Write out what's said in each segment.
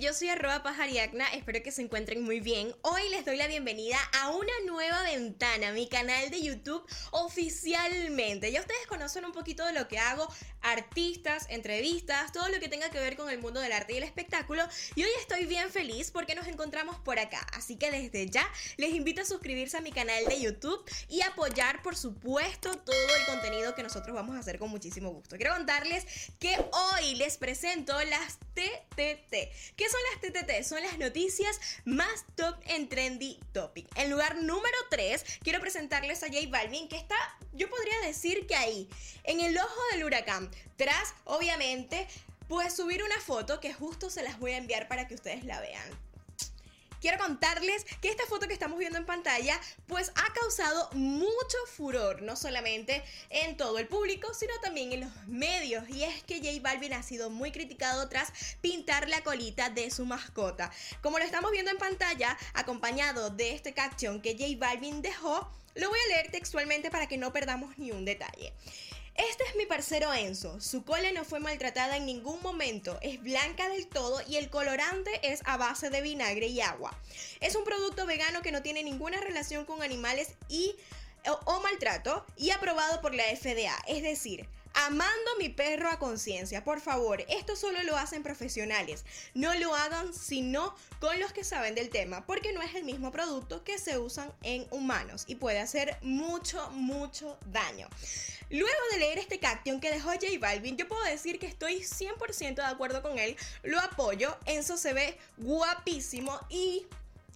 yo soy arroba pajariacna, espero que se encuentren muy bien. Hoy les doy la bienvenida a una nueva ventana, mi canal de YouTube oficialmente. Ya ustedes conocen un poquito de lo que hago, artistas, entrevistas, todo lo que tenga que ver con el mundo del arte y el espectáculo. Y hoy estoy bien feliz porque nos encontramos por acá. Así que desde ya les invito a suscribirse a mi canal de YouTube y apoyar, por supuesto, todo el contenido que nosotros vamos a hacer con muchísimo gusto. Quiero contarles que hoy les presento las TTT. ¿Qué son las TTT? Son las noticias más top en Trendy Topic. En lugar número 3, quiero presentarles a J Balvin, que está, yo podría decir que ahí, en el ojo del huracán, tras, obviamente, pues subir una foto que justo se las voy a enviar para que ustedes la vean quiero contarles que esta foto que estamos viendo en pantalla pues ha causado mucho furor, no solamente en todo el público, sino también en los medios. Y es que J Balvin ha sido muy criticado tras pintar la colita de su mascota. Como lo estamos viendo en pantalla, acompañado de este caption que J Balvin dejó, lo voy a leer textualmente para que no perdamos ni un detalle. Este es mi parcero Enzo. Su cola no fue maltratada en ningún momento. Es blanca del todo y el colorante es a base de vinagre y agua. Es un producto vegano que no tiene ninguna relación con animales y o maltrato y aprobado por la FDA. Es decir, Amando mi perro a conciencia, por favor, esto solo lo hacen profesionales. No lo hagan sino con los que saben del tema, porque no es el mismo producto que se usan en humanos y puede hacer mucho, mucho daño. Luego de leer este caption que dejó J Balvin, yo puedo decir que estoy 100% de acuerdo con él, lo apoyo, Enzo se ve guapísimo y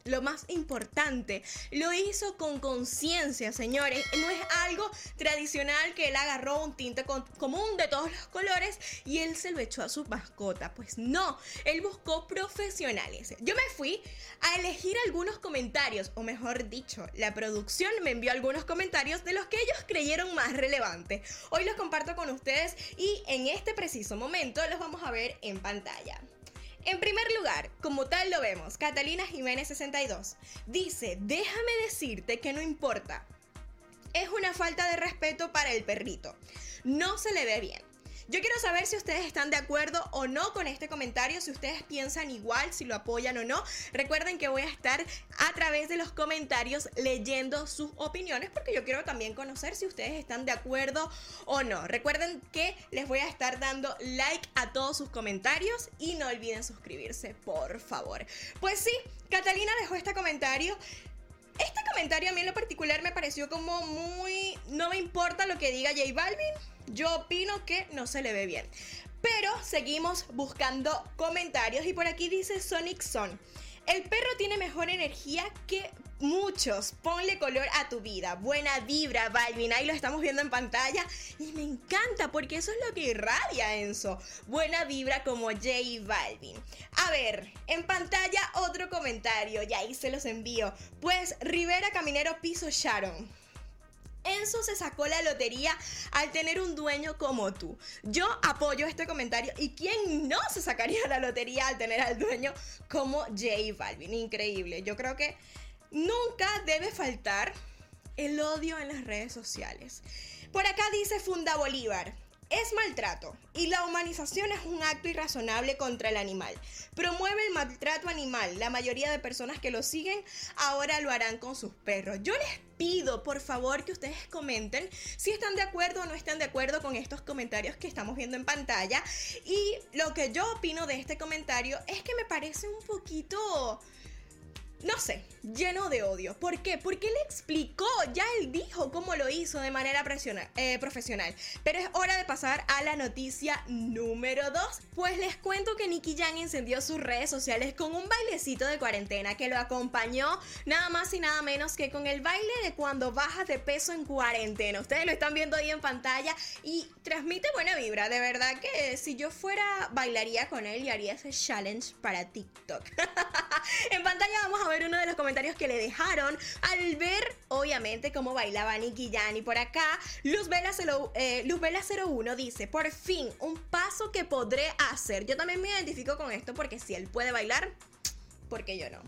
lo más importante, lo hizo con conciencia, señores. No es algo tradicional que él agarró un tinte común de todos los colores y él se lo echó a su mascota. Pues no, él buscó profesionales. Yo me fui a elegir algunos comentarios, o mejor dicho, la producción me envió algunos comentarios de los que ellos creyeron más relevantes. Hoy los comparto con ustedes y en este preciso momento los vamos a ver en pantalla. En primer lugar, como tal lo vemos, Catalina Jiménez 62 dice, déjame decirte que no importa. Es una falta de respeto para el perrito. No se le ve bien. Yo quiero saber si ustedes están de acuerdo o no con este comentario, si ustedes piensan igual, si lo apoyan o no. Recuerden que voy a estar a través de los comentarios leyendo sus opiniones porque yo quiero también conocer si ustedes están de acuerdo o no. Recuerden que les voy a estar dando like a todos sus comentarios y no olviden suscribirse, por favor. Pues sí, Catalina dejó este comentario. Este comentario a mí en lo particular me pareció como muy... No me importa lo que diga J Balvin yo opino que no se le ve bien. Pero seguimos buscando comentarios y por aquí dice Sonic Son. El perro tiene mejor energía que muchos. Ponle color a tu vida. Buena vibra, Balvin. Ahí lo estamos viendo en pantalla. Y me encanta porque eso es lo que irradia Enzo. Buena vibra como J Balvin. A ver, en pantalla otro comentario. Y ahí se los envío. Pues Rivera Caminero Piso Sharon. Enzo se sacó la lotería al tener un dueño como tú. Yo apoyo este comentario. ¿Y quién no se sacaría la lotería al tener al dueño como J Balvin? Increíble. Yo creo que nunca debe faltar el odio en las redes sociales. Por acá dice Funda Bolívar es maltrato y la humanización es un acto irrazonable contra el animal. Promueve el maltrato animal. La mayoría de personas que lo siguen ahora lo harán con sus perros. Yo les pido por favor que ustedes comenten si están de acuerdo o no están de acuerdo con estos comentarios que estamos viendo en pantalla. Y lo que yo opino de este comentario es que me parece un poquito no sé, lleno de odio. ¿Por qué? Porque él explicó, ya él dijo cómo lo hizo de manera eh, profesional. Pero es hora de pasar a la noticia número 2. Pues les cuento que Nicky Jam encendió sus redes sociales con un bailecito de cuarentena que lo acompañó nada más y nada menos que con el baile de cuando bajas de peso en cuarentena. Ustedes lo están viendo ahí en pantalla y transmite buena vibra. De verdad que si yo fuera bailaría con él y haría ese challenge para TikTok. en pantalla vamos a ver uno de los comentarios que le dejaron al ver, obviamente, cómo bailaba Nicky Jan. Y por acá, Luz Vela, eh, Luz Vela 01 dice: Por fin, un paso que podré hacer. Yo también me identifico con esto porque si él puede bailar, porque yo no.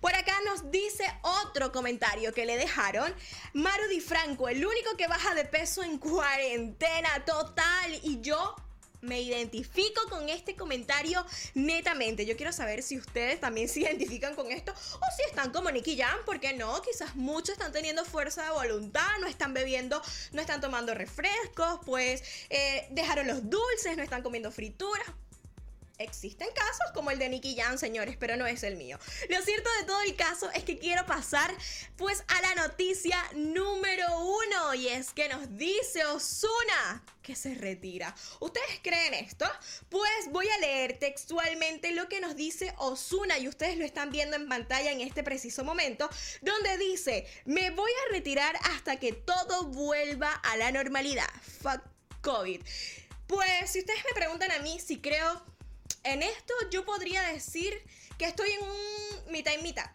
Por acá nos dice otro comentario que le dejaron. Maru Di Franco, el único que baja de peso en cuarentena total. Y yo me identifico con este comentario netamente. Yo quiero saber si ustedes también se identifican con esto o si están como Nicky Jam, porque no, quizás muchos están teniendo fuerza de voluntad, no están bebiendo, no están tomando refrescos, pues eh, dejaron los dulces, no están comiendo frituras. Existen casos como el de Nicky Jam, señores, pero no es el mío. Lo cierto de todo el caso es que quiero pasar pues a la noticia número uno y es que nos dice Osuna que se retira. ¿Ustedes creen esto? Pues voy a leer textualmente lo que nos dice Osuna y ustedes lo están viendo en pantalla en este preciso momento, donde dice, me voy a retirar hasta que todo vuelva a la normalidad. Fuck COVID. Pues si ustedes me preguntan a mí si creo en esto yo podría decir que estoy en un mitad y mitad.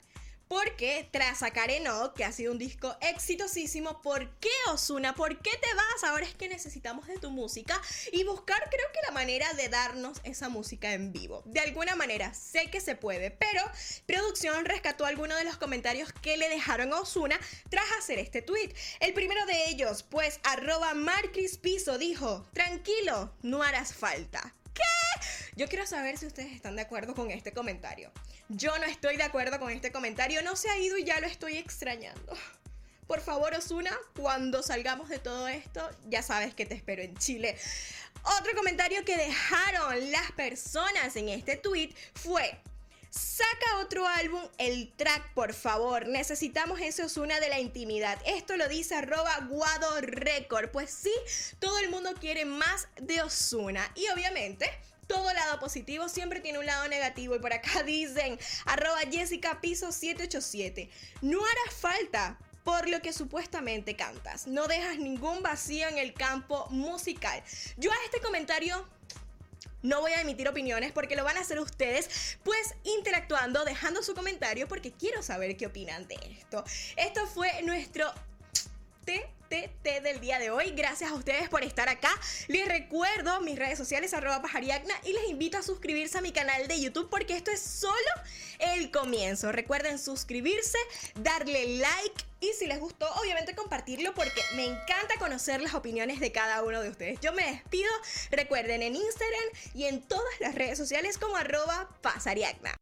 Porque tras sacar Enoch, que ha sido un disco exitosísimo, ¿por qué Osuna? ¿Por qué te vas? Ahora es que necesitamos de tu música y buscar creo que la manera de darnos esa música en vivo. De alguna manera, sé que se puede, pero producción rescató algunos de los comentarios que le dejaron a Osuna tras hacer este tweet. El primero de ellos, pues arroba Piso dijo, tranquilo, no harás falta. Yo quiero saber si ustedes están de acuerdo con este comentario. Yo no estoy de acuerdo con este comentario. No se ha ido y ya lo estoy extrañando. Por favor, Osuna, cuando salgamos de todo esto, ya sabes que te espero en Chile. Otro comentario que dejaron las personas en este tweet fue: Saca otro álbum, el track, por favor. Necesitamos ese Osuna de la intimidad. Esto lo dice arroba Guado Record. Pues sí, todo el mundo quiere más de Osuna. Y obviamente todo lado positivo siempre tiene un lado negativo. Y por acá dicen, arroba Jessica Piso 787. No hará falta por lo que supuestamente cantas. No dejas ningún vacío en el campo musical. Yo a este comentario no voy a emitir opiniones porque lo van a hacer ustedes, pues interactuando, dejando su comentario porque quiero saber qué opinan de esto. Esto fue nuestro TTT del día de hoy. Gracias a ustedes por estar acá. Les recuerdo mis redes sociales arroba pajariacna y les invito a suscribirse a mi canal de YouTube porque esto es solo el comienzo. Recuerden suscribirse, darle like y si les gustó, obviamente compartirlo porque me encanta conocer las opiniones de cada uno de ustedes. Yo me despido, recuerden en Instagram y en todas las redes sociales como arroba pasariacna.